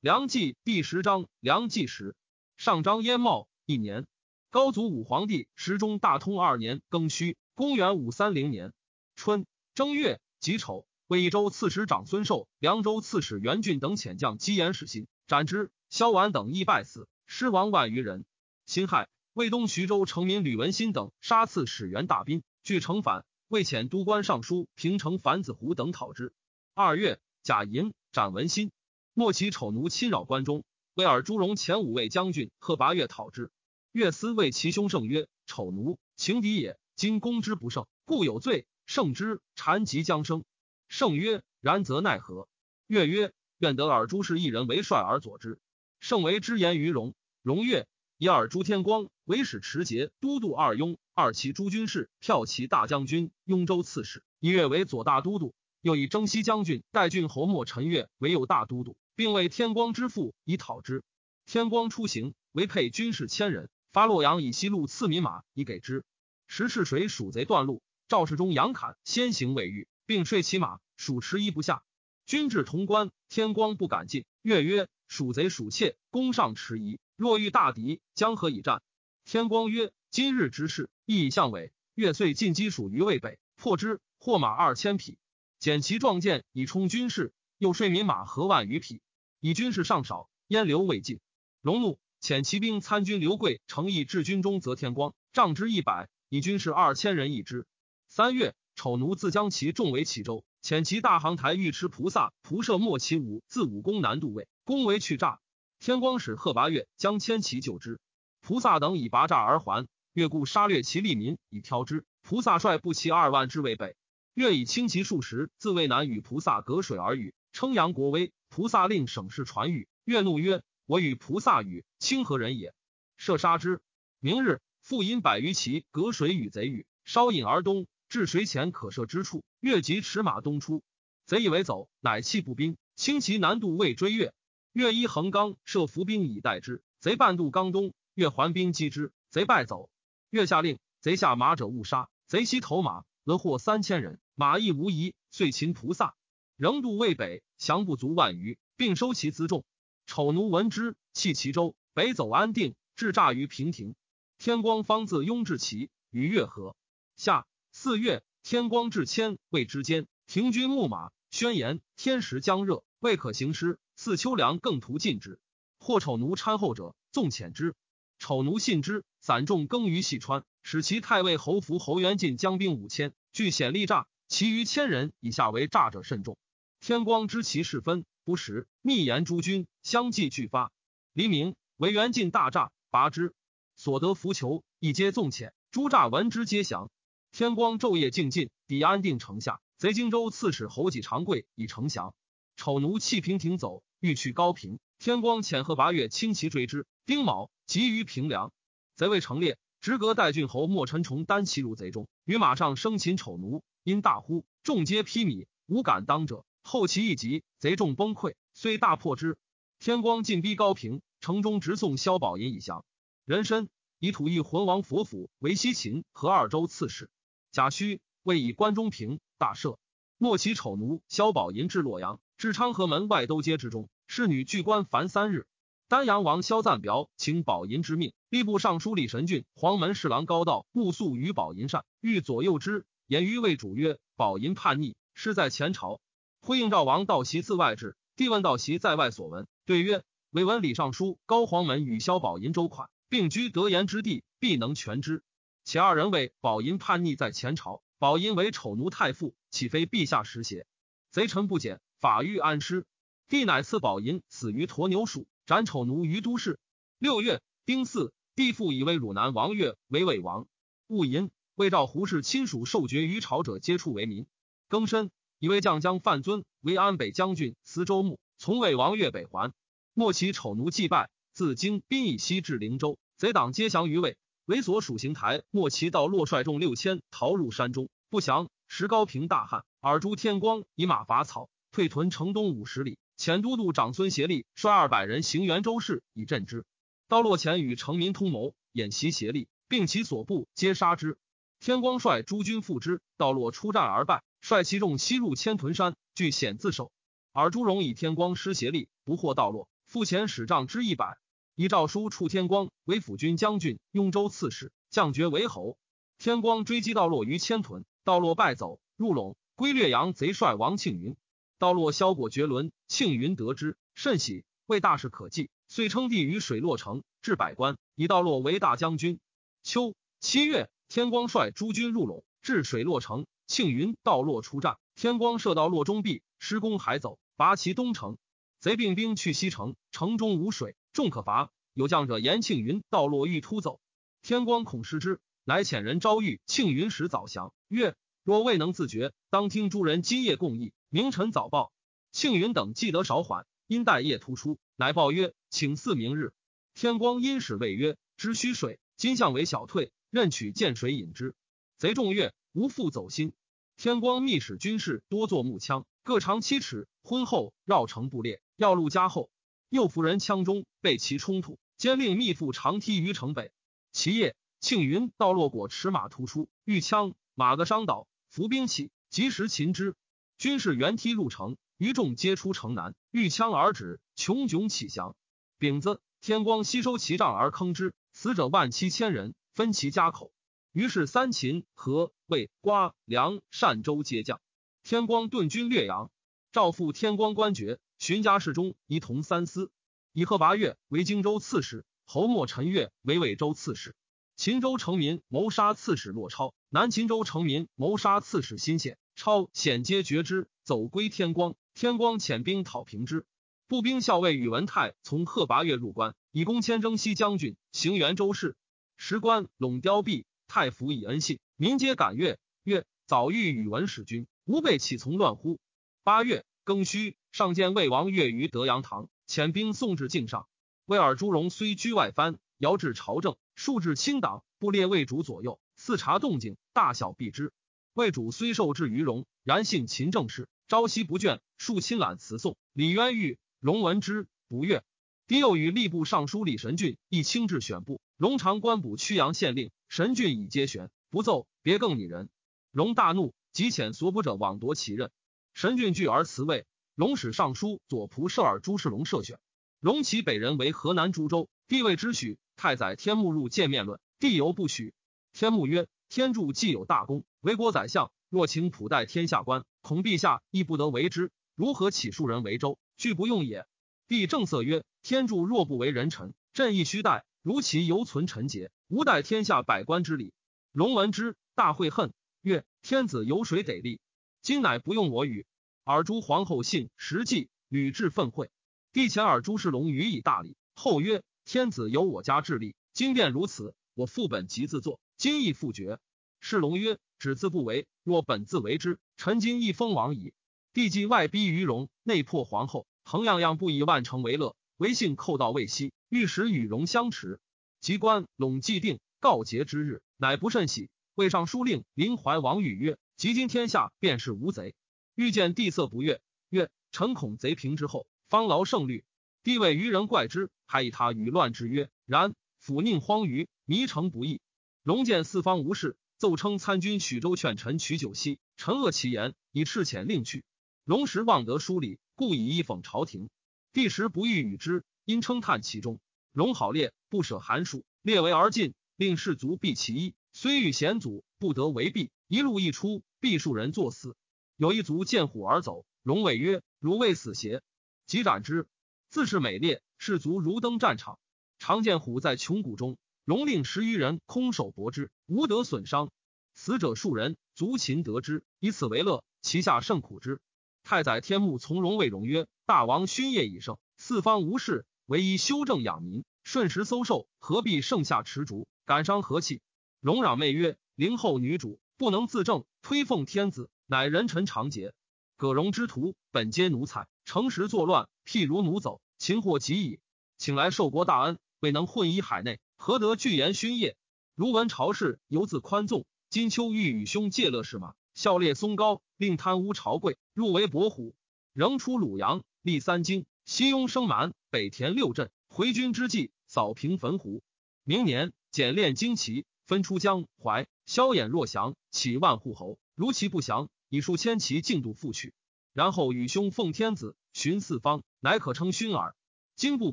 梁冀第十章，梁冀时，上章燕茂一年，高祖武皇帝时中大通二年庚戌，公元五三零年春正月己丑，魏益州刺史长孙寿、凉州刺史袁俊等遣将击延始心，斩之。萧婉等亦败死，尸亡万余人。辛亥，魏东徐州城民吕文新等杀刺史袁大宾，据城反，魏遣都官尚书平城樊子胡等讨之。二月，甲寅，斩文新。莫其丑奴侵扰关中，威尔朱荣前五位将军贺拔岳讨之。岳思谓其兄胜曰：“丑奴情敌也，今攻之不胜，故有罪。胜之，禅即将生。”胜曰：“然则奈何？”岳曰：“愿得尔朱氏一人为帅而佐之。”胜为之言于荣。荣曰：“以尔朱天光为使持节都督二雍、二骑诸军事、骠骑大将军、雍州刺史，一月为左大都督。又以征西将军代郡侯莫陈月为右大都督。”并为天光之父以讨之。天光出行，为配军士千人，发洛阳以西路赐民马以给之。时赤水蜀贼断路，赵世忠杨侃先行未遇，并睡其马，蜀迟疑不下。军至潼关，天光不敢进。月曰：“蜀贼属怯，攻上迟疑。若遇大敌，将何以战？”天光曰：“今日之事，亦以相委。月遂进击蜀于渭北，破之，获马二千匹，减其壮舰以充军士，又税民马何万余匹。”以军士尚少，燕流未尽。荣怒，遣骑兵参军刘贵诚意至军中，则天光仗之一百，以军士二千人一支。三月，丑奴自将其众为齐州，遣其大行台尉迟菩萨仆射莫其武自武功南渡位，攻为去诈。天光使贺拔岳将千骑救之，菩萨等以拔诈而还。越故杀掠其利民以挑之。菩萨率步骑二万之魏北，月以轻骑数十自渭南与菩萨隔水而语，称扬国威。菩萨令省事传语。月怒曰：“我与菩萨语，清何人也？”射杀之。明日，复引百余骑隔水与贼语，稍引而东，至水浅可射之处，越即驰马东出。贼以为走，乃弃步兵，轻骑南渡，未追越。越依横纲设伏兵以待之，贼半渡冈东，越还兵击之，贼败走。越下令，贼下马者勿杀。贼悉投马，得获三千人，马亦无疑，遂擒菩萨。仍渡渭北，降不足万余，并收其辎重。丑奴闻之，弃其州，北走安定，至诈于平亭。天光方自雍至齐，与越河。下四月，天光至千魏之间，停军牧马，宣言天时将热，未可行师。四秋粮更图尽之。或丑奴参后者，纵遣之。丑奴信之，散众耕于细川，使其太尉侯福、侯元进将兵五千，据险力诈，其余千人以下为诈者甚众。天光知其事分，不时密言诸军相继俱发。黎明，为元进大诈，拔之，所得浮囚一皆纵遣。诸诈闻之，皆降。天光昼夜静进，抵安定城下。贼荆州刺史侯己长贵以城降。丑奴弃平亭走，欲去高平。天光遣贺拔岳轻骑追之。丁卯，急于平凉。贼未成列，直阁代郡侯莫陈崇单骑入贼中，于马上生擒丑奴，因大呼，众皆披靡，无敢当者。后其一急，贼众崩溃，虽大破之。天光进逼高平，城中直送萧宝银以降。人参以土义浑王佛府为西秦和二州刺史。贾诩为以关中平大赦。莫其丑奴萧宝银至洛阳，至昌河门外都街之中，侍女拒关凡三日。丹阳王萧赞表请宝银之命，吏部尚书李神俊、黄门侍郎高道目宿于宝银善，欲左右之。言于魏主曰：“宝银叛逆，失在前朝。”呼应赵王道袭自外至，帝问道袭在外所闻，对曰：唯闻李尚书高黄门与萧宝银周款，并居得言之地，必能全之。且二人为宝银叛逆在前朝，宝银为丑奴太傅，岂非陛下实邪？贼臣不检，法欲安师。帝乃赐宝银死于鸵牛鼠，斩丑奴于都市。六月丁巳，帝复以为汝南王岳为魏王。戊寅，魏赵胡氏亲属受爵于朝者，皆处为民。庚申。以为将将范尊为安北将军，司州牧，从魏王越北还。莫其丑奴祭拜，自京滨以西至灵州，贼党皆降于魏。为所属行台莫其到洛率众六千逃入山中，不降。石高平大旱，尔朱天光以马伐草，退屯城东五十里。前都督长孙协力率二百人行元州市以镇之。到洛前与城民通谋，演习协力，并其所部皆杀之。天光率诸军赴之，到洛出战而败。率其众西入千屯山，据险自守。尔朱荣以天光失协力，不获道落，复遣使帐之一百。以诏书处天光为辅军将军、雍州刺史，降爵为侯。天光追击道洛于千屯，道洛败走，入陇，归略阳贼帅王庆云。道洛削果绝伦，庆云得之，甚喜，为大事可计，遂称帝于水洛城，置百官，以道洛为大将军。秋七月，天光率诸军入陇，至水洛城，庆云、道洛出战，天光射道洛中壁，施攻海走，拔其东城。贼并兵去西城，城中无水。众可伐，有将者言庆云道落欲突走，天光恐失之，乃遣人招谕庆云时早降，曰：若未能自决，当听诸人今夜共议，明晨早报。庆云等既得少缓，因待夜突出，乃报曰：请赐明日。天光因使谓曰：知须水，今向为小退，任取见水饮之。贼众曰：无复走心。天光密使军士多作木枪，各长七尺，婚后绕城布列，要路加厚。右夫人枪中被其冲突，兼令密父长梯于城北。其夜，庆云道落果持马突出，遇枪，马个伤倒，伏兵起，及时擒之。军士原梯入城，余众皆出城南，遇枪而止，穷窘起降。丙子，天光吸收其帐而坑之，死者万七千人，分其家口。于是三秦、河、魏、瓜、梁、单州皆降。天光顿军略阳，诏复天光官爵。寻家世中一同三司，以贺拔岳为荆州刺史，侯莫陈岳为魏州刺史。秦州城民谋杀刺史骆超，南秦州城民谋杀刺史辛显，超险皆绝之，走归天光。天光遣兵讨平之。步兵校尉宇文泰从贺拔岳入关，以攻迁征西将军，行元州事。时关陇凋敝，太府以恩信，民皆感悦。曰：早遇宇文使君，吾辈岂从乱乎？八月庚戌。上见魏王越于德阳堂，遣兵送至境上。魏尔朱荣虽居外藩，遥至朝政，数至清党，不列魏主左右，四察动静，大小必知。魏主虽受制于荣，然性勤政事，朝夕不倦，数亲览辞颂。李渊欲荣闻之，不悦。狄又与吏部尚书李神俊亦亲至选部。荣常官补曲阳县令，神俊以皆旋，不奏，别更拟人。荣大怒，即遣所捕者往夺其任。神俊惧而辞位。龙使尚书左仆射尔朱世龙设选，龙其北人为河南株洲，帝位之许。太宰天目入见面论，帝犹不许。天目曰：天柱既有大功，为国宰相，若请普代天下官，恐陛下亦不得为之。如何起数人为州？俱不用也。帝正色曰：天柱若不为人臣，朕亦须待。如其犹存臣节，吾待天下百官之礼。龙闻之，大悔恨，曰：天子有水得立，今乃不用我语。尔朱皇后信实际，屡至愤会。帝遣尔朱世龙予以大礼。后曰：“天子由我家治理，今便如此。我副本即自作，今亦复决。”世龙曰：“只字不为，若本自为之，臣今亦封王矣。”帝既外逼于荣，内破皇后，恒样样不以万城为乐，唯幸寇到未息，欲使与荣相持。及官陇既定，告捷之日，乃不甚喜。魏尚书令林怀王语曰：“及今天下，便是无贼。”欲见帝色不悦，曰：“臣恐贼平之后，方劳胜虑。”帝谓愚人怪之，还以他与乱之曰：“然，抚宁荒于，迷城不易。”龙见四方无事，奏称参军许州劝臣取酒息，臣恶其言，以赤遣令去。龙时望得书礼，故以一讽朝廷。帝时不欲与之，因称叹其中。龙好烈，不舍寒暑，列为而进，令士卒避其一。虽遇险阻，不得为避。一路一出，必数人作死。有一卒见虎而走，龙尾曰：“汝未死邪？”即斩之。自是美烈，士卒如登战场。常见虎在穷谷中，荣令十余人空手搏之，无得损伤。死者数人，卒擒得之，以此为乐，其下甚苦之。太宰天目从容谓荣曰：“大王勋业已盛，四方无事，唯一修正养民，顺时搜受，何必盛夏持竹，感伤和气？”荣攘媚曰：“灵后女主不能自正，推奉天子。”乃人臣常节，葛荣之徒本皆奴才，诚实作乱，譬如奴走，擒获极矣。请来受国大恩，未能混一海内，何得具言勋业？如闻朝事，犹自宽纵。金秋欲与兄借乐事马，孝烈松高，令贪污朝贵，入为伯虎。仍出鲁阳，立三京，西雍生蛮，北田六镇，回军之际，扫平汾湖。明年，简练旌旗，分出江淮，萧衍若降，起万户侯。如其不降。以数千骑进度复去，然后与兄奉天子巡四方，乃可称勋耳。今不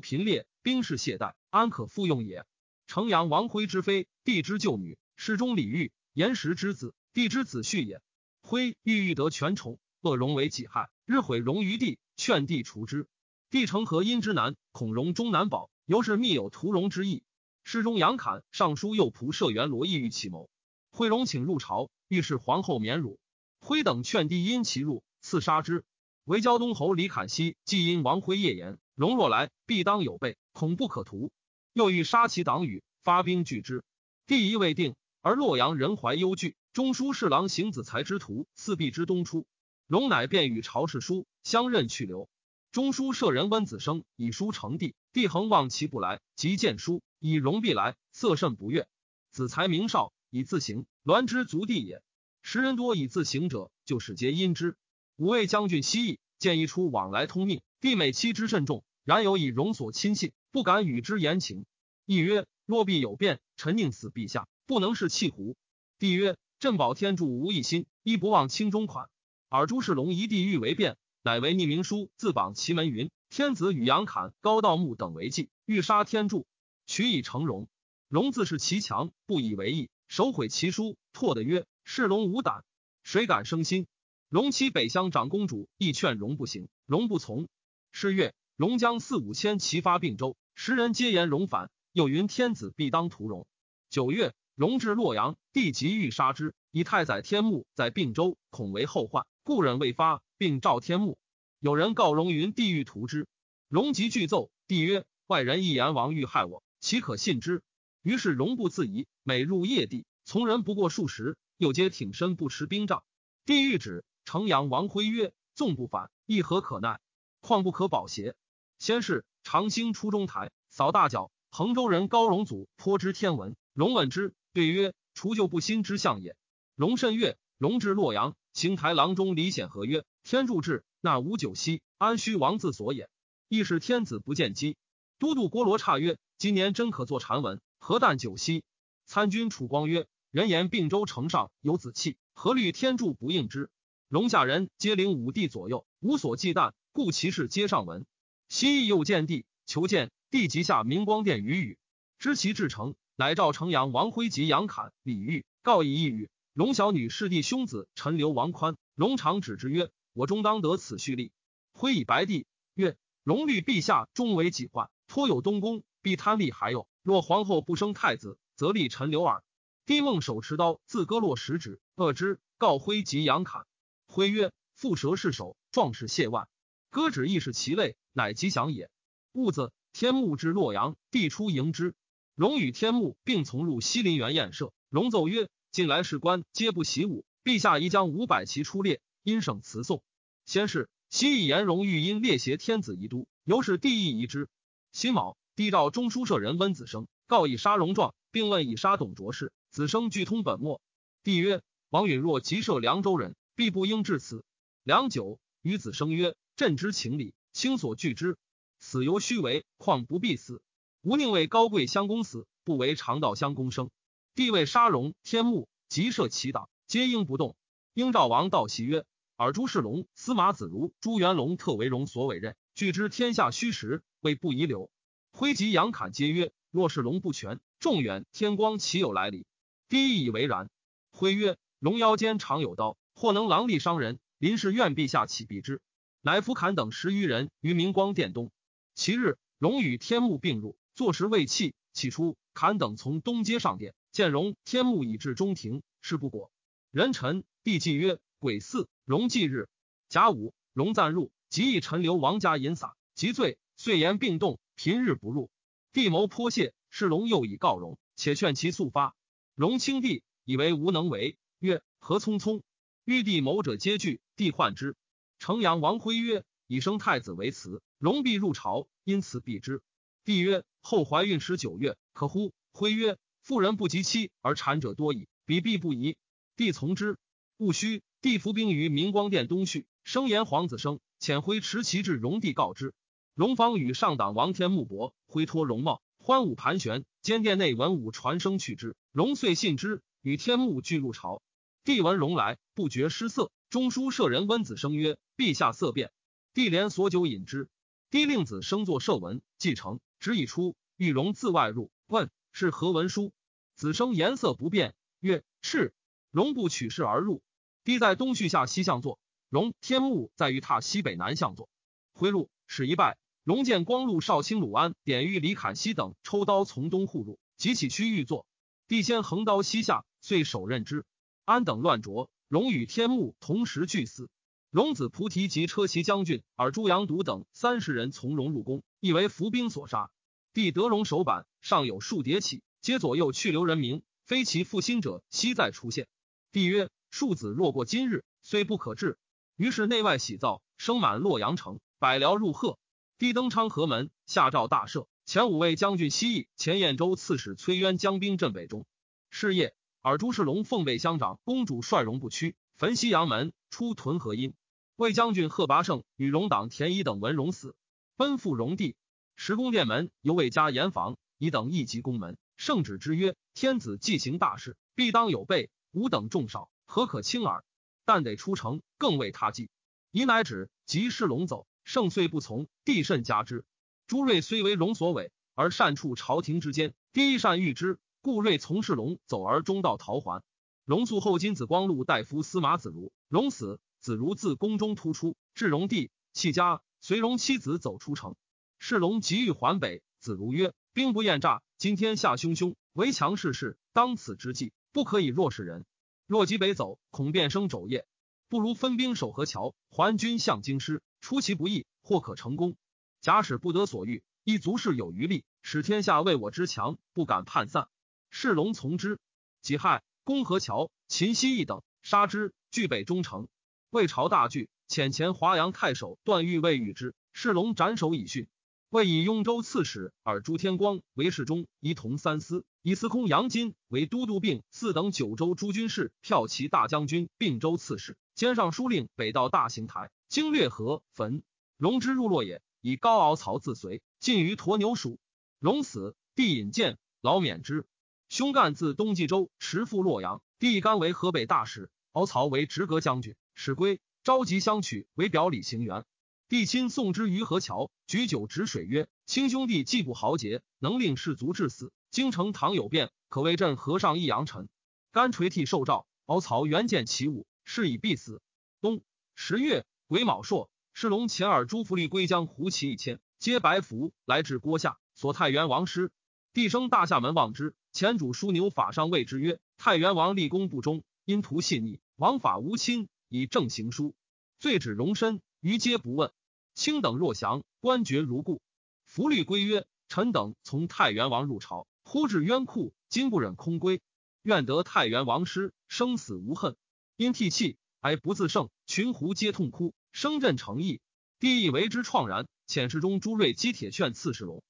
贫劣，兵士懈怠，安可复用也？城阳王辉之妃，帝之舅女，世中李煜、严石之子，帝之子婿也。辉欲欲得权宠，恶荣为己害，日毁荣于帝，劝帝除之。帝成何因之难，恐荣终难保，由是密有屠荣之意。世中杨侃上书右仆射元罗意欲启谋，惠荣请入朝，欲使皇后免辱。辉等劝帝因其入，赐杀之。为胶东侯李侃熙既因王辉夜言，荣若来，必当有备，恐不可图。又欲杀其党羽，发兵拒之。帝意未定，而洛阳人怀忧惧。中书侍郎邢子才之徒四壁之东出，荣乃便与朝士书相任去留。中书舍人温子生以书呈帝，帝恒望其不来，即见书以荣必来，色甚不悦。子才名少，以自行，栾之族弟也。时人多以自行者，就使皆因之。五位将军西议，见一出往来通命，帝每期之甚重，然有以容所亲信，不敢与之言情。亦曰：若必有变，臣宁死陛下，不能是弃胡。帝曰：朕保天助无一心，亦不忘轻中款。尔朱世龙一帝欲为变，乃为匿名书自榜其门云：天子与杨侃、高道穆等为计，欲杀天柱，取以成荣。荣自是其强，不以为意，手毁其书，唾的曰：世龙无胆，谁敢生心？荣妻北乡长公主亦劝荣不行，荣不从。是月，荣将四五千齐发并州，时人皆言荣反，又云天子必当屠荣。九月，荣至洛阳，帝即欲杀之，以太宰天穆在并州，恐为后患，故忍未发，并召天穆。有人告荣云帝欲屠之，荣即具奏，帝曰：外人一言王欲害我，岂可信之？于是荣不自疑，每入夜地，从人不过数十，又皆挺身不持兵杖。帝欲止。城阳王辉曰：“纵不反，亦何可奈？况不可保邪？”先是，长兴出中台，扫大脚。衡州人高荣祖颇知天文，荣问之，对曰：“除旧不新之象也。”荣甚悦。荣至洛阳，行台郎中李显和曰：“天助至，那无九锡，安须王自所也？亦是天子不见机。”都督郭罗刹曰：“今年真可作禅文，何但九锡？”参军楚光曰：“人言并州城上有子气，何虑天助不应之？”龙下人皆领五帝左右，无所忌惮，故其事皆上文。西亦又见帝，求见帝，即下明光殿与语，知其至诚，乃召城阳王辉及杨侃、李煜，告以一语。龙小女是弟兄子陈留、王宽。龙长指之曰：“我终当得此序例。”辉以白帝曰：“龙虑陛下终为己患，托有东宫，必贪利还有。若皇后不生太子，则立陈留耳。”帝梦手持刀，自割落食指，恶之，告辉及杨侃。辉曰：“蝮蛇是首，壮士谢万。歌指亦是其类，乃吉祥也。”戊子天目至洛阳，帝出迎之。荣与天穆并从入西林园宴射。荣奏曰：“近来士官皆不习武，陛下宜将五百骑出列，因省辞送。”先是，西夷颜荣欲因列挟天子宜都，由是帝亦疑之。辛卯，帝召中书舍人温子生，告以杀荣状，并问以杀董卓事。子生具通本末。帝曰：“王允若即赦凉州人。”必不应至此。良久，与子生曰：“朕之情理，卿所惧之。死犹虚为，况不必死？吾宁为高贵相公死，不为常道相公生。”帝谓沙龙、天目，即设其党，皆应不动。英赵王道其曰：“尔朱世龙、司马子如、朱元龙特为荣所委任，据知天下虚实，未不遗留。”挥及杨侃皆曰：“若是龙不全，众远天光岂有来理？”帝以为然。挥曰：“龙腰间常有刀。”或能狼力伤人，临时愿陛下起避之。乃伏坎等十余人于明光殿东。其日，荣与天目并入，坐时未弃。起初，坎等从东街上殿，见荣、天目已至中庭，事不果。人臣帝祭曰：“鬼四，荣忌日。”甲午，荣暂入，即以陈留王家饮洒，即罪，遂言并动，平日不入。帝谋颇谢，是龙又以告荣，且劝其速发。荣轻帝，以为无能为，曰：“何匆匆？”欲帝谋者皆惧，帝患之。城阳王辉曰：“以生太子为辞，荣必入朝，因此避之。”帝曰：“后怀孕十九月，可乎？”辉曰：“妇人不及期而产者多矣，彼必不宜。”帝从之。戊戌，帝伏兵于明光殿东序，声言皇子生，遣辉持旗至荣帝告之。荣方与上党王天穆伯，挥脱容貌，欢舞盘旋，兼殿内文武传声去之。荣遂信之，与天穆俱入朝。帝闻荣来，不觉失色。中书舍人温子生曰：“陛下色变。”帝连所酒饮之。帝令子升作射文，继承，直以出。玉容自外入，问是何文书？子生颜色不变，曰是。容不取势而入。帝在东序下西向坐，容天目在于榻西北南向坐。回路使一拜，容见光禄少卿鲁安、典狱李侃西等抽刀从东护入，即起趋欲坐。帝先横刀西下，遂手刃之。安等乱着，荣与天目同时俱死。荣子菩提及车骑将军尔朱阳独等三十人从容入宫，亦为伏兵所杀。帝得荣手板，上有数叠起，皆左右去留人名，非其负心者悉在出现。帝曰：庶子若过今日，虽不可治。于是内外喜造，声满洛阳城，百僚入贺。帝登昌河门，下诏大赦。前五位将军西邑，前燕州刺史崔渊将兵镇北中。是夜，尔朱世龙奉北乡长，公主率荣不屈，焚西阳门，出屯河阴。魏将军贺拔胜与荣党田乙等闻荣死，奔赴荣地。时宫殿门犹未加严防，乙等一及宫门。圣旨之曰：天子既行大事，必当有备。吾等众少，何可轻耳？但得出城，更为他计。乙乃止，即世龙走。圣遂不从，帝甚加之。朱瑞虽为荣所委，而善处朝廷之间，帝善遇之，故瑞从世龙走而中道逃还。荣卒后，金子光禄大夫司马子如，荣死。子如自宫中突出，至荣帝，弃家，随荣妻子走出城。世龙急欲还北，子如曰：“兵不厌诈，今天下汹汹，围强势势，当此之际，不可以弱势人。若急北走，恐变生肘腋，不如分兵守河桥，还军向京师，出其不意，或可成功。假使不得所欲，亦足是有余力，使天下为我之强，不敢叛散。”世龙从之。己亥，公河桥，秦西义等杀之，据北中城。魏朝大惧，遣前华阳太守段誉未遇之，世龙斩首以训。魏以雍州刺史而朱天光为侍中，一同三司；以司空杨金为都督并四等九州诸军事，骠骑大将军，并州刺史，兼尚书令，北道大行台，经略河汾。荣之入洛也，以高敖曹自随，进于驼牛属。荣死，帝引荐，劳免之。兄干自东冀州持赴洛阳，弟干为河北大使，敖曹为直阁将军。使归，召集相取，为表里行辕。帝亲送之于河桥，举酒止水，曰：“亲兄弟既不豪杰，能令士卒致死。京城倘有变，可为朕河上一阳臣。”甘垂涕受诏。敖曹原见其武，是以必死。冬十月癸卯朔，侍龙前耳朱福利归将胡骑一千，皆白服来至郭下，所太原王师。帝生大厦门望之，前主枢纽法上谓之曰：“太原王立功不忠，因图信逆，王法无亲。”以正行书，罪止容身，余皆不问。卿等若降，官爵如故。福律归曰：臣等从太原王入朝，忽至渊库，今不忍空归，愿得太原王师，生死无恨。因涕泣哀不自胜，群狐皆痛哭，声震诚意。帝亦为之怆然。遣侍中朱瑞击铁券刺史龙，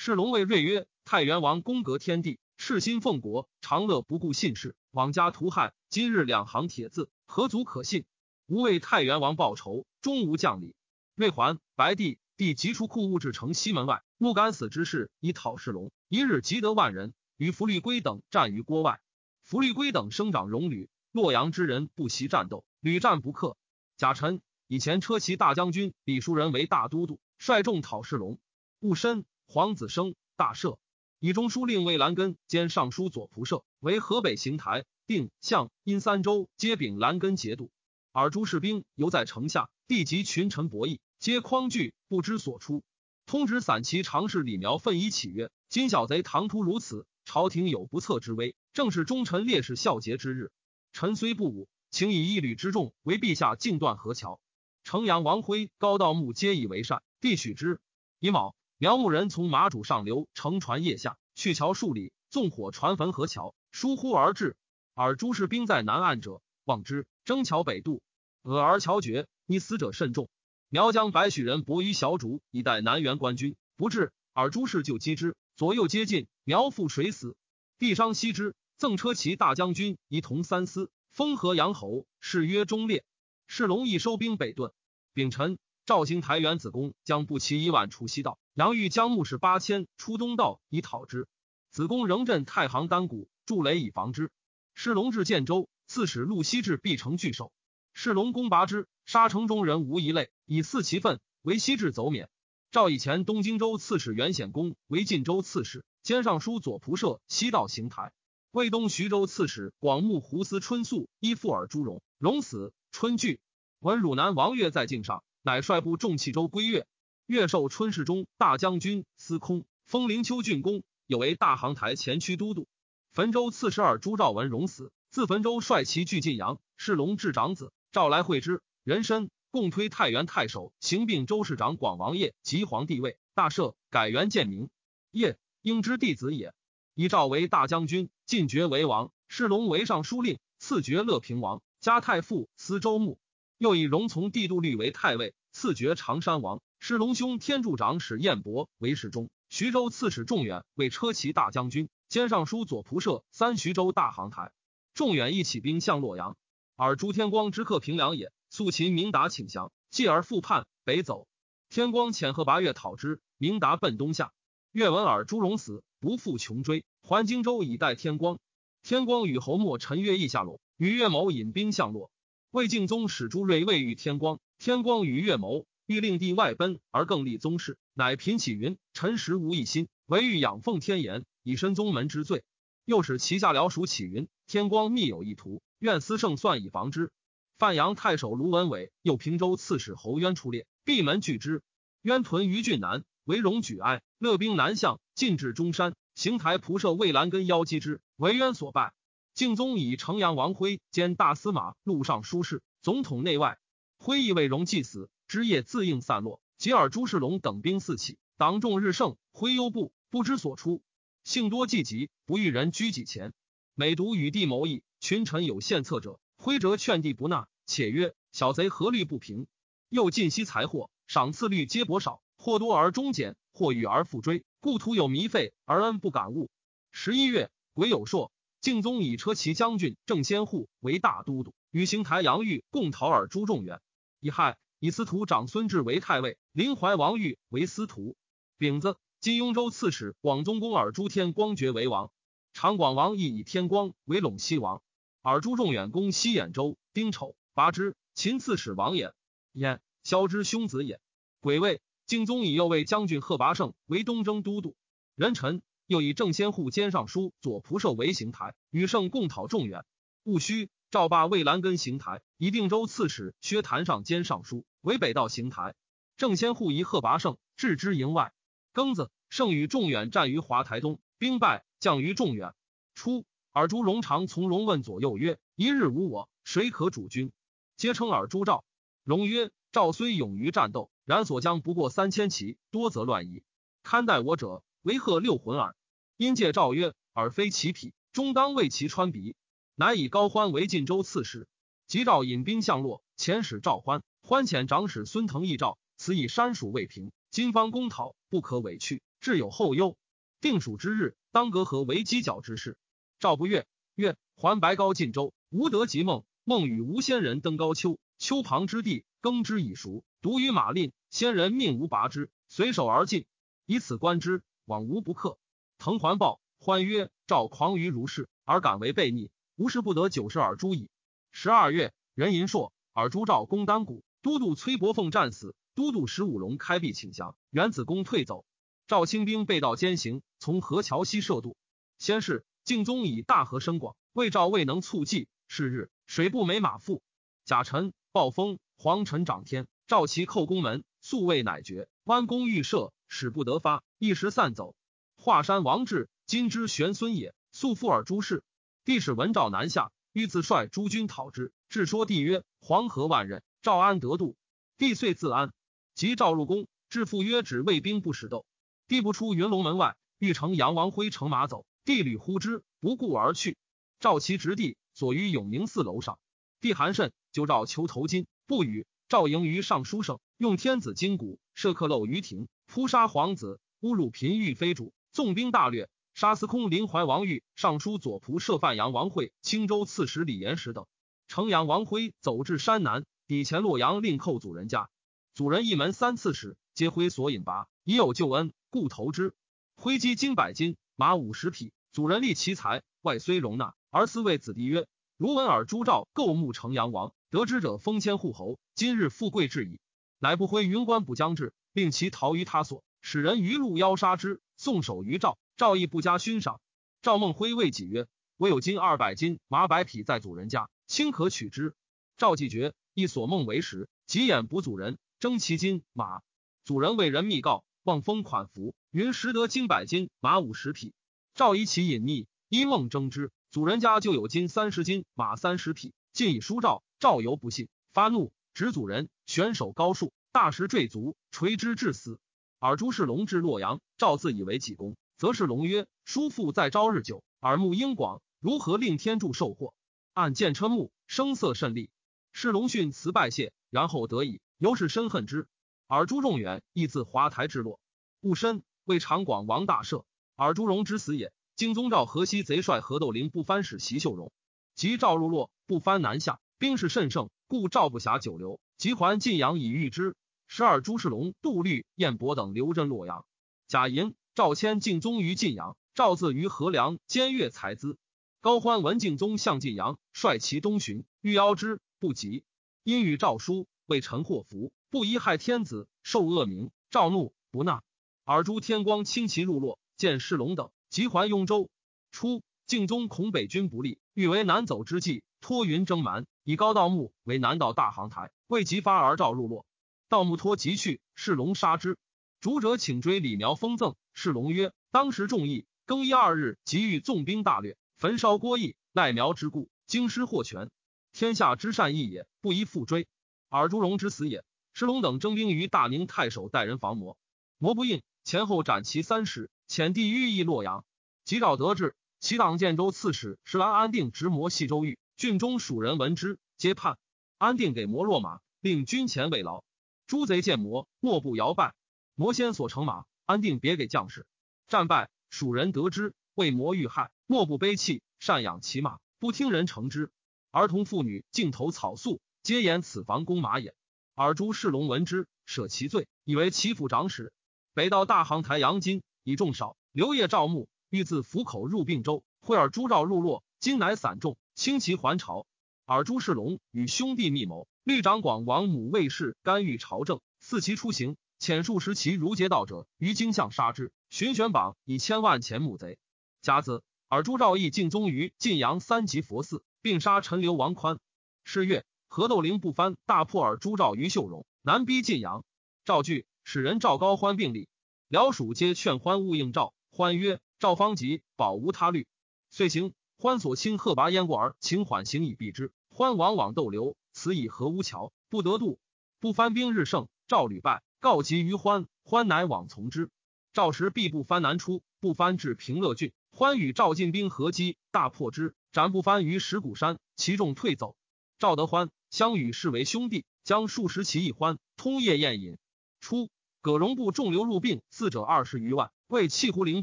世龙谓瑞曰：太原王功革天地，赤心奉国，长乐不顾信士，枉家屠害。今日两行铁字。何足可信？吾为太原王报仇，终无将礼。瑞还白帝，帝急出库物至城西门外，木敢死之事以讨世龙。一日即得万人，与福利圭等战于郭外。福利圭等生长戎旅，洛阳之人不习战斗，屡战不克。贾臣以前车骑大将军李叔仁为大都督，率众讨世龙。戊申，皇子生，大赦。以中书令魏兰根兼尚书左仆射，为河北行台。定向殷三州皆秉兰根节度，尔诸士兵犹在城下，地及群臣博弈，皆匡惧，不知所出。通直散骑常侍李苗奋衣起曰：“今小贼唐突如此，朝廷有不测之危，正是忠臣烈士孝节之日。臣虽不武，请以一旅之众为陛下尽断河桥。城阳王辉、高道穆皆以为善，必许之。乙卯，苗木人从马主上流乘船夜下，去桥数里，纵火船焚河桥，疏忽而至。”尔诸士兵在南岸者，望之，征桥北渡，俄而桥绝，溺死者甚众。苗将白许人搏于小主，以待南援官军，不至。尔诸士就击之，左右接近，苗覆水死。帝伤惜之，赠车骑大将军仪同三司，封河阳侯，谥曰忠烈。世龙亦收兵北遁。丙辰，赵兴台元子公将步骑一万出西道，杨玉将牧士八千出东道以讨之。子公仍镇太行丹谷，筑垒以防之。是龙至建州，刺史陆西至必城拒守。是龙攻拔之，杀城中人无一类，以四其分为西至走免。赵以前东京州刺史袁显公为晋州刺史，兼尚书左仆射，西道行台。魏东徐州刺史广目胡思春宿依附尔朱荣，荣死。春惧，闻汝南王岳在境上，乃率部众弃州归越。越授春世中、大将军、司空，封灵丘郡公，有为大行台前驱都督。汾州刺史尔朱兆文荣死，自汾州率其据晋阳，是龙至长子，召来会之，人参共推太原太守，行并州市长广王业及皇帝位，大赦，改元建明。业应之弟子也。以赵为大将军，晋爵为王，世龙为尚书令，赐爵乐平王，加太傅、司州牧。又以荣从帝度律为太尉，赐爵常山王。世龙兄天柱长史彦博为侍中，徐州刺史仲远为车骑大将军，兼尚书左仆射，三徐州大行台。仲远亦起兵向洛阳，而朱天光之客平凉也。素秦明达请降，继而复叛北走。天光遣贺拔越讨之，明达奔东下。越闻尔朱荣死。不复穷追，还荆州以待天光。天光与侯莫陈约议下洛，与岳谋引兵向洛。魏敬宗使朱瑞未遇天光，天光与岳谋欲令帝外奔，而更立宗室，乃频起云：臣实无一心，唯欲仰奉天言，以申宗门之罪。又使旗下僚属起云：天光密有意图，愿思胜算以防之。范阳太守卢文伟，又平州刺史侯渊出列，闭门拒之。渊屯于郡南。为荣举哀，勒兵南向，进至中山，邢台仆射魏兰根邀击之，为渊所败。敬宗以城阳王辉兼大司马、录尚书事、总统内外。辉亦为荣既死，枝叶自应散落。吉尔朱世龙等兵四起，党众日盛，辉忧怖，不知所出。幸多忌疾，不遇人居己前。每独与帝谋议，群臣有献策者，辉折劝帝不纳，且曰：“小贼何虑不平？又尽息财货，赏赐率皆薄少。”或多而终减，或遇而复追，故徒有糜费而恩不感悟。十一月，癸酉朔，敬宗以车骑将军郑先护为大都督，与邢台杨玉共讨尔朱仲远。乙亥，以司徒长孙志为太尉，临淮王玉为司徒。丙子，金雍州刺史广宗公尔朱天光爵为王。长广王亦以天光为陇西王。尔朱仲远攻西兖州，丁丑，拔之。秦刺史王也，焉萧之兄子也。癸未。敬宗以右卫将军贺拔胜为东征都督，人臣又以郑先护兼尚书左仆射为行台，与胜共讨众远。戊戌，赵霸魏兰根行台，以定州刺史薛谭上兼尚书为北道行台。郑先护疑贺拔胜，置之营外。庚子，胜与众远战于华台东，兵败，降于众远。初，尔朱荣常从容问左右曰：“一日无我，谁可主君？”皆称尔朱赵。荣曰：“赵虽勇于战斗。”然所将不过三千骑，多则乱矣。堪待我者，为贺六魂耳。因借诏曰：“尔非其匹，终当为其穿鼻。”乃以高欢为晋州刺史。即诏引兵向洛，遣使赵欢，欢遣长史孙腾议诏：“此以山蜀未平，今方攻讨，不可委去，至有后忧。定蜀之日，当隔河为犄角之势。”赵不悦，曰：“还白高晋州，吾得及梦，梦与吴仙人登高丘，丘旁之地，耕之已熟，独于马令。”先人命无拔之，随手而进，以此观之，往无不克。滕还报，欢曰：“赵狂于如是，而敢为悖逆，无事不得九十耳诛矣。”十二月，任银硕尔朱赵公丹谷，都督崔伯凤战死，都督石武龙开壁请降，元子公退走。赵清兵被道兼行，从河桥西涉渡。先是，敬宗以大河深广，魏赵未能促济。是日，水不没马腹，甲辰，暴风，黄尘涨天，赵齐寇宫门。素未乃绝，弯弓欲射，使不得发，一时散走。华山王志，今之玄孙也。素复尔诸氏，帝使文诏南下，欲自率诸军讨之。至说帝曰：“黄河万仞，赵安得度？”帝遂自安。及赵入宫，至父曰：“指卫兵不使斗。”帝不出云龙门外，欲乘杨王辉乘马走，帝屡呼之，不顾而去。赵其执地，所于永宁寺楼上。帝寒甚，就召求头巾，不与。赵迎于尚书省，用天子金鼓设克漏于庭，扑杀皇子，侮辱嫔御妃主，纵兵大掠，杀司空临淮王玉、尚书左仆射范阳王会、青州刺史李延时等。城阳王辉走至山南，抵前洛阳，令寇祖人家。祖人一门三刺史，皆辉所引拔，已有救恩，故投之。挥击金百斤，马五十匹。祖人立其财，外虽容纳，而私谓子弟曰：“如闻尔朱赵构木城阳王。”得之者封千户侯，今日富贵至矣。乃不挥云关不将至，令其逃于他所，使人于路邀杀之，送首于赵。赵亦不加勋赏。赵孟辉谓己曰：“我有金二百斤，马百匹在祖人家，卿可取之。”赵既绝，亦所梦为实，急眼补祖人，征其金马。祖人为人密告，望封款服，云识得金百斤，马五十匹。赵以其隐匿，因梦征之。祖人家就有金三十斤，马三十匹，尽以书赵。赵犹不信，发怒，执祖人，悬首高树，大石坠足，垂之至死。尔朱氏龙至洛阳，赵自以为己功，则是龙曰：“叔父在朝日久，耳目英广，如何令天助受祸？”按见瞠目，声色甚厉。是龙训辞拜谢，然后得以，由是深恨之。尔朱仲远亦自华台至洛，戊申，为长广王大赦。尔朱荣之死也。荆宗赵河西贼帅何窦灵不藩使袭秀荣，及赵入洛，不藩南下，兵势甚盛，故赵不暇久留，即还晋阳以御之。十二朱世龙、杜律、彦伯等留镇洛阳。贾银、赵谦敬宗于晋阳，赵自于河梁兼越才资。高欢闻敬宗向晋阳，率其东巡，欲邀之，不及。因与赵书，为臣祸福，不宜害天子，受恶名。赵怒，不纳。尔朱天光轻骑入洛，见世龙等。即还雍州。初，敬宗恐北军不利，欲为南走之计，托云征蛮，以高道木为南道大行台，未及发而召入洛。道木托即去，世龙杀之。主者请追李苗封赠，世龙曰：“当时众议，更衣二日，即欲纵兵大掠，焚烧郭邑，赖苗之故，京师获全。天下之善义也，不宜复追。尔朱荣之死也。世龙等征兵于大宁太守待人防魔，魔不应，前后斩其三十。”遣帝御邑洛阳，及诏得志，其党建州刺史石兰安定直摩系州狱，郡中蜀人闻之，皆叛。安定给摩落马，令军前慰劳。诸贼见摩，莫不摇拜。摩先所乘马，安定别给将士。战败，蜀人得知，为摩遇害，莫不悲泣，赡养其马，不听人乘之。儿童妇女尽投草粟，皆言此房公马也。尔朱世龙闻之，舍其罪，以为其父长史。北到大行台杨金。以众少，刘烨赵牧欲自府口入并州，会尔朱赵入洛，今乃散众，轻骑还朝。尔朱世龙与兄弟密谋，律长广王母卫氏干预朝政，赐其出行，遣数十骑如劫道者于京相杀之。寻选榜以千万钱募贼。甲子，尔朱兆义敬宗于晋阳三级佛寺，并杀陈留王宽。是月，何窦灵不藩大破尔朱兆于秀荣，南逼晋阳。赵惧，使人赵高欢并立。辽属皆劝欢勿应赵，欢曰：“赵方急，保无他虑。”遂行。欢所亲贺拔燕过而请缓行以避之。欢往往逗留，此以何乌桥，不得渡。不翻兵日盛，赵屡败，告急于欢，欢乃往从之。赵时必不翻南出，不翻至平乐郡，欢与赵进兵合击，大破之，斩不翻于石鼓山，其众退走。赵得欢，相与视为兄弟，将数十骑一欢，通夜宴饮。初。葛荣部众流入并，四者二十余万，为弃胡灵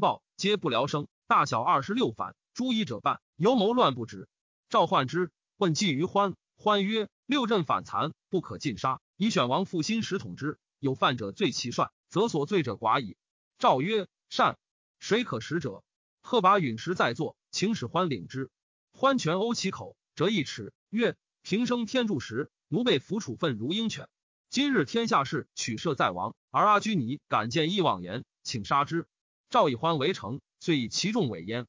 暴，皆不聊生。大小二十六反，诸夷者半，犹谋乱不止。赵焕之问计于欢，欢曰：“六镇反残，不可尽杀，以选王复新时统之。有犯者罪其帅，则所罪者寡矣。”赵曰：“善。谁可使者？”贺拔陨石在座，请使欢领之。欢拳殴其口，折一尺，曰：“平生天助时，奴被俘处分如鹰犬。”今日天下事取舍在王，而阿居尼敢见义妄言，请杀之。赵以欢为城，遂以其众委焉。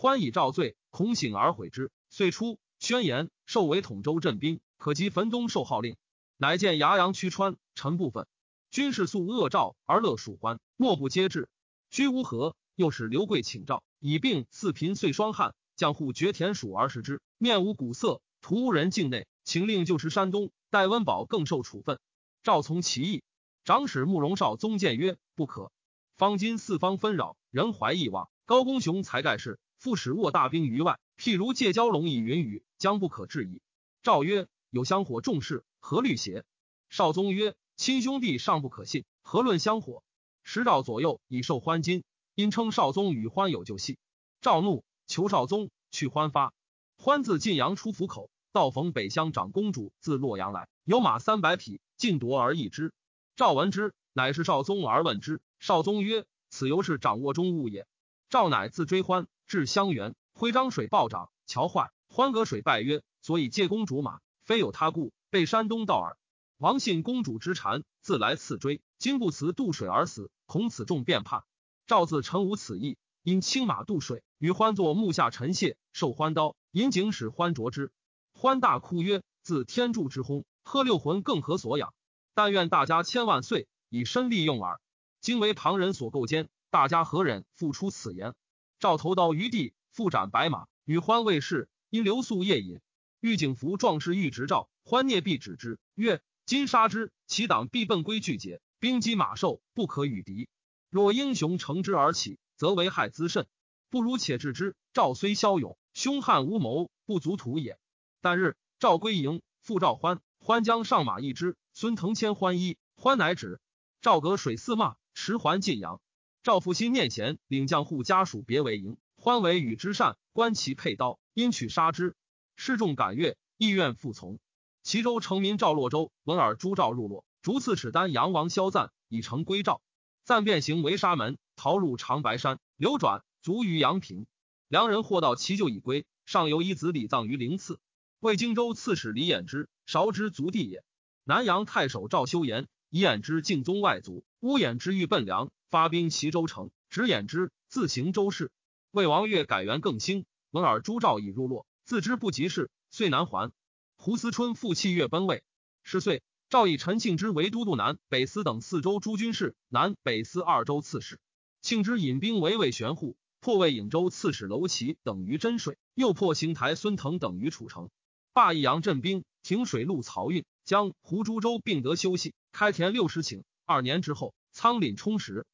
欢以赵罪，恐醒而悔之，遂出宣言，受为统州镇兵，可及汾东受号令。乃见牙阳曲川陈部分军士素恶赵而乐蜀欢，莫不皆至。居无何，又使刘贵请诏，以病四贫岁双汉，将户绝田鼠而食之，面无古色，徒无人境内，秦令就持山东。戴温宝更受处分。赵从其意，长史慕容绍宗谏曰：“不可。方今四方纷扰，人怀异望。高公雄才盖世，复使握大兵于外，譬如借蛟龙以云雨，将不可治矣。”赵曰：“有香火重事，何虑邪？”少宗曰：“亲兄弟尚不可信，何论香火？”时赵左右以受欢金，因称少宗与欢有旧隙。赵怒，求少宗去欢发。欢自晋阳出府口，到逢北乡长公主自洛阳来，有马三百匹。尽夺而易之。赵闻之，乃是少宗而问之。少宗曰：“此犹是掌握中物也。”赵乃自追欢，至襄垣，挥漳水暴涨，桥坏。欢隔水拜曰：“所以借公主马，非有他故，被山东道耳。”王信公主之谗，自来赐追。今不辞渡水而死，恐此众变叛。赵自诚无此意，因轻马渡水，与欢作木下陈谢，受欢刀，引警使欢着之。欢大哭曰：“自天助之轰，喝六魂更何所养？但愿大家千万岁，以身利用耳。今为旁人所构奸，大家何忍复出此言？”赵投刀于地，复斩白马，与欢未事，因留宿夜饮。御景服壮士欲执赵，欢聂必止之，曰：“今杀之，其党必奔归拒捷，兵击马兽，不可与敌。若英雄乘之而起，则为害滋甚。不如且治之。赵虽骁勇，凶悍无谋，不足图也。”但日，赵归营，复召欢。欢将上马一之，孙腾迁欢衣，欢乃止。赵隔水四骂，持还晋阳。赵复心念贤，领将户家属别为营。欢为与之善，观其佩刀，因取杀之。示众感悦，意愿服从。齐州城民赵洛州闻尔朱赵入洛，逐刺史丹阳王萧赞以成归赵。赞变形为沙门，逃入长白山，流转卒于阳平。良人获到其救已归，上游一子礼葬于灵次。魏荆州刺史李衍之，韶之族弟也。南阳太守赵修言，以衍之敬宗外族，乌衍之欲奔梁，发兵齐州城，执衍之，自行州事。魏王越改元更兴，闻尔朱赵已入洛，自知不及事，遂南还。胡思春复弃越奔魏，是岁，赵以陈庆之为都督南北司等四州诸军事，南北司二州刺史。庆之引兵围魏玄户，破魏颍州刺史楼骑等于真水，又破邢台孙腾等于楚城。霸益阳镇兵，停水陆漕运，将胡、株洲并得休息，开田六十顷。二年之后，仓廪充实。